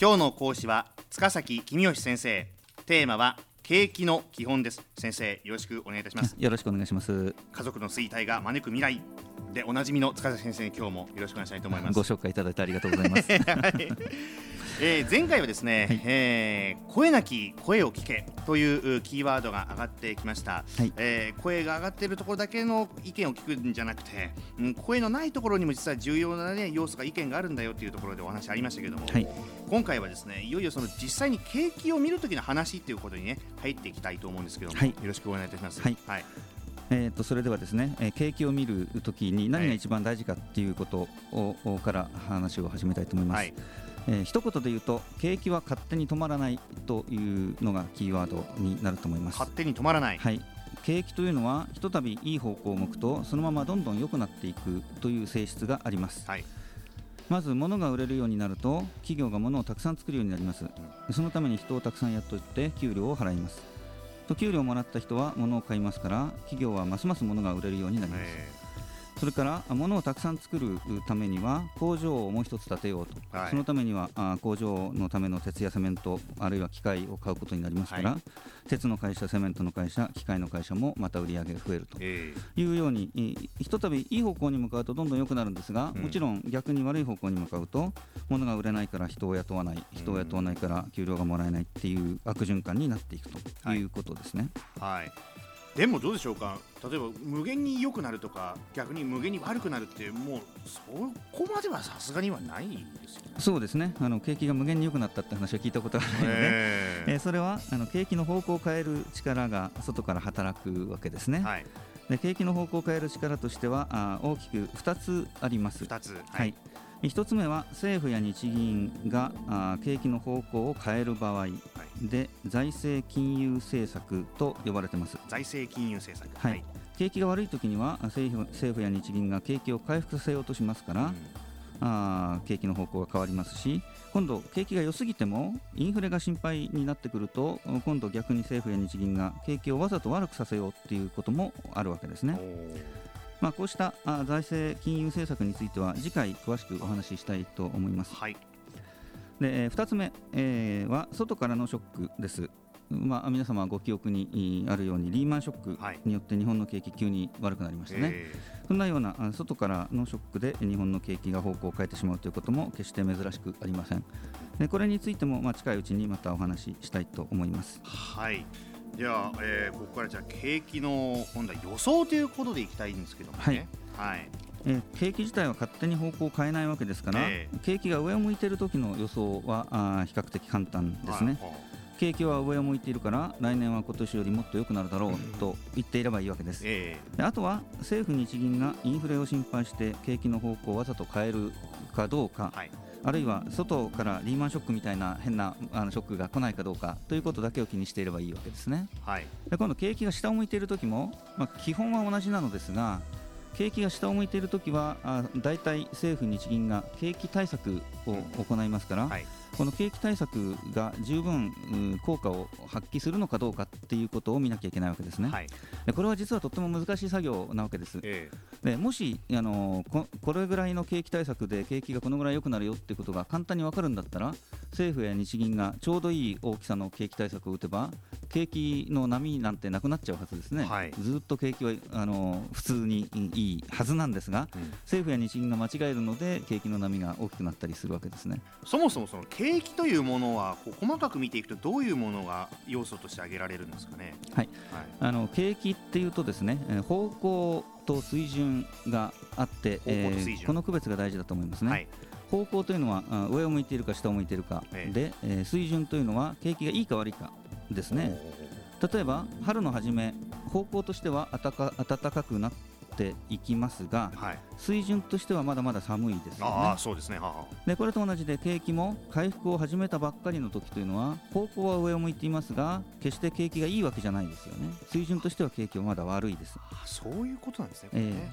今日の講師は塚崎公義先生。テーマは景気の基本です。先生よろしくお願いいたします。よろしくお願いします。家族の衰退が招く未来。でおなじみの塚崎先生今日もよろしくお願いしたいと思います。ご紹介いただいてありがとうございます。はいえー前回はですね、はい。えー声なき声を聞けといううキーワードが上がってきました、はい。えー声が上がっているところだけの意見を聞くんじゃなくて、うん、声のないところにも実は重要な、ね、要素が意見があるんだよというところでお話ありましたけども、はい。今回はですねいよいよその実際に景気を見るときの話っていうことにね入っていきたいと思うんですけども、はい。よろしくお願いいたします。はい。はい。えー、とそれではですね、えー景気を見るときに何が一番大事かっていうことを、をから話を始めたいと思います、はいえー一言で言うと景気は勝手に止まらないというのがキーワードになると思います。勝手に止まらない、はい。景気というのはひとたびいい方向を向くとそのままどんどん良くなっていくという性質があります。はい。まず物が売れるようになると企業が物をたくさん作るようになります。そのために人をたくさん雇って給料を払います。と給料をもらった人は物を買いますから企業はますます物が売れるようになります。えそれからあ物をたくさん作るためには工場をもう一つ建てようと、はい。そのためにはあ工場のための鉄やセメントあるいは機械を買うことになりますから、は鉄の会社セメントの会社機械の会社もまた売り上げが増えると。えいうようにいひとたびいい方向に向かうとどんどん良くなるんですが、うん。もちろん逆に悪い方向に向かうと物が売れないから人を雇わない人を雇わないから給料がもらえないっていう悪循環になっていくということですね。はい、でもどうでしょうか？例えば無限に良くなるとか逆に無限に悪くなるってもうそこまではさすがにはないですよね。そうですね。あの景気が無限に良くなったって話は聞いたことがないので、ええ。ーそれはあの景気の方向を変える力が外から働くわけですね、はい、で景気の方向を変える力としてはあー大きく2つあります。2つ、はい、1つ目は政府や日銀があー景気の方向を変える場合で財政金融政策と呼ばれてます。財政金融政策、はい。景気が悪い時にはあ政府政府や日銀が景気を回復させようとしますから、うん。あー景気の方向が変わりますし今度景気が良すぎてもインフレが心配になってくると今度逆に政府や日銀が景気をわざと悪くさせようっていうこともあるわけですね。まあ、こうしたあ財政金融政策については次回詳しくお話ししたいと思います。はいで、え2つ目、えーは外からのショックです。まあ、皆様ご記憶にいあるようにリーマンショックはいによって日本の景気急に悪くなりましたね。えそんなようなあ外からのショックで日本の景気が方向を変えてしまうということも決して珍しくありません。でこれについてもまあ近いうちにまたお話ししたいと思います。ーはいじゃあ、えーここからじゃあ景気の今度は予想ということでいきたいんですけどもねはい、えー景気自体は勝手に方向を変えないわけですから、え景気が上を向いている時の予想はあー比較的簡単ですね。はい景気は上を向いているから来年は今年よりもっと良くなるだろうと言っていればいいわけです。えであとは政府・日銀がインフレを心配して景気の方向をわざと変えるかどうかーはい。あるいは外からリーマンショックみたいな変なあのショックが来ないかどうかということだけを気にしていればいいわけですね。はい。で今度景気が下を向いている時も、まあ、基本は同じなのですが景気が下を向いている時はあ大体政府・日銀が景気対策を行いますから、はいこの景気対策が十分うん効果を発揮するのかどうかっていうことを見なきゃいけないわけですね。はいでこれは実はとっても難しい作業なわけです。えでもしあのここれぐらいの景気対策で景気がこのぐらい良くなるよってことが簡単に分かるんだったら政府や日銀がちょうどいい大きさの景気対策を打てば景気の波なんてなくなっちゃうはずですね、はい。ずっと景気はあの普通にいいはずなんですがーうん。政府や日銀が間違えるので景気の波が大きくなったりするわけですね。そもそもその景気というものは細かく見ていくとどういうものが要素として挙げられるんですかね？はい。はい。あの景気っていうとですねえー方向と水準があって、方向と水準。ーこの区別が大事だと思いますね。はい。方向というのはあ上を向いているか下を向いているか、ええ。で、えー水準というのは景気がいいか悪いかですね例えば春の初め方向としては暖かくなっていきますがはい。水準としてはまだまだ寒いですよねああそうですね。でこれと同じで景気も回復を始めたばっかりの時というのは方向は上を向いていますが決して景気がいいわけじゃないですよね水準としては景気はまだ悪いですあそういうことなんですね。これね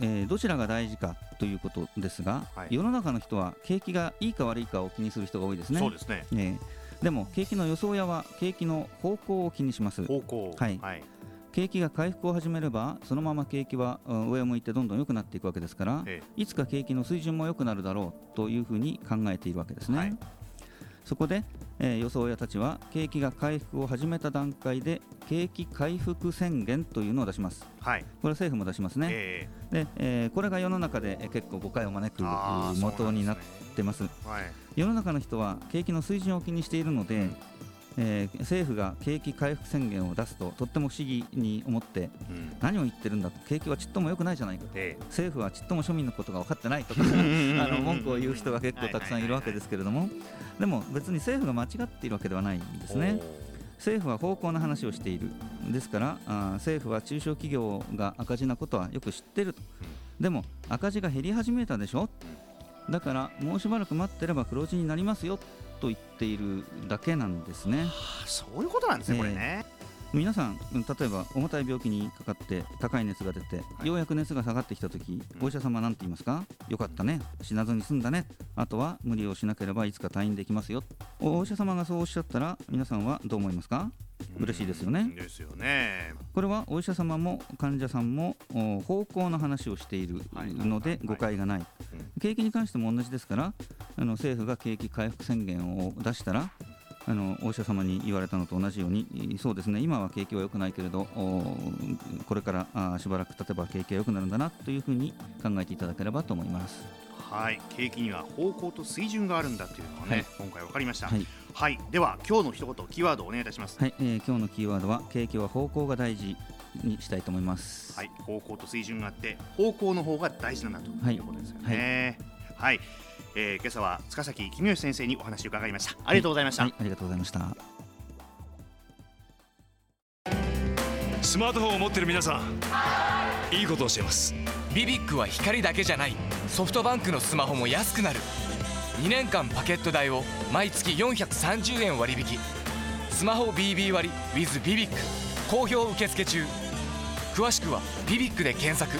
えーどちらが大事かということですが、はい世の中の人は景気がいいか悪いかを気にする人が多いですね。そうですね。えーでも景気の予想屋は景気の方向を気にします。方向。はいはい。景気が回復を始めればそのまま景気はうん上を向いてどんどん良くなっていくわけですからえいつか景気の水準も良くなるだろうというふうに考えているわけですね。はいそこで、えー予想屋たちは景気が回復を始めた段階で景気回復宣言というのを出します。はい。これ政府も出しますね、えで、えーこれが世の中でえー結構誤解を招く元になってます。えはい。世の中の人は景気の水準を気にしているので、えー政府が景気回復宣言を出すととっても不思議に思ってうん。何を言ってるんだ景気はちっとも良くないじゃないかえ政府はちっとも庶民のことが分かってないとか あえの文句を言う人が結構たくさんいるわけですけれども。でも別に政府が間違っているわけではないんですね。政府は方向の話をしている。ですからあー政府は中小企業が赤字なことはよく知っていると。でも赤字が減り始めたでしょ？だからもうしばらく待ってれば黒字になりますよと言っているだけなんですね。あそういうことなんですね、ええ。これね。皆さんうん例えば重たい病気にかかって高い熱が出て、い。ようやく熱が下がってきた時うん。お医者様は何て言いますか？よかったね。死なずに済んだね。あとは無理をしなければいつか退院できますよ。おお医者様がそうおっしゃったら皆さんはどう思いますか？嬉しいですよね。うんですよね。これはお医者様も患者さんもお方向の話をしているはい。ので誤解がない。うん。景気に関しても同じですからあの政府が景気回復宣言を出したらあのお医者様に言われたのと同じようにいそうですね。今は景気は良くないけれどおこれからあしばらく経てば景気が良くなるんだなというふうに考えていただければと思います。はい、景気には方向と水準があるんだというのはね、はい今回わかりました。はい、はい、では今日の一言キーワードをお願いいたします。はいえー今日のキーワードは景気は方向が大事にしたいと思います。はい、方向と水準があって方向の方が大事なんだとはいいうことですよね。はい、えー今朝は塚崎公義先生にお話を伺いました。ありがとうございました。はい、ありがとうございました。スマートフォンを持ってる皆さんいいことをしていますビビックは光だけじゃない。ソフトバンクのスマホも安くなる。2年間パケット代を毎月430円割引。スマホ BB 割 with ビビック好評受付中。詳しくはビビックで検索。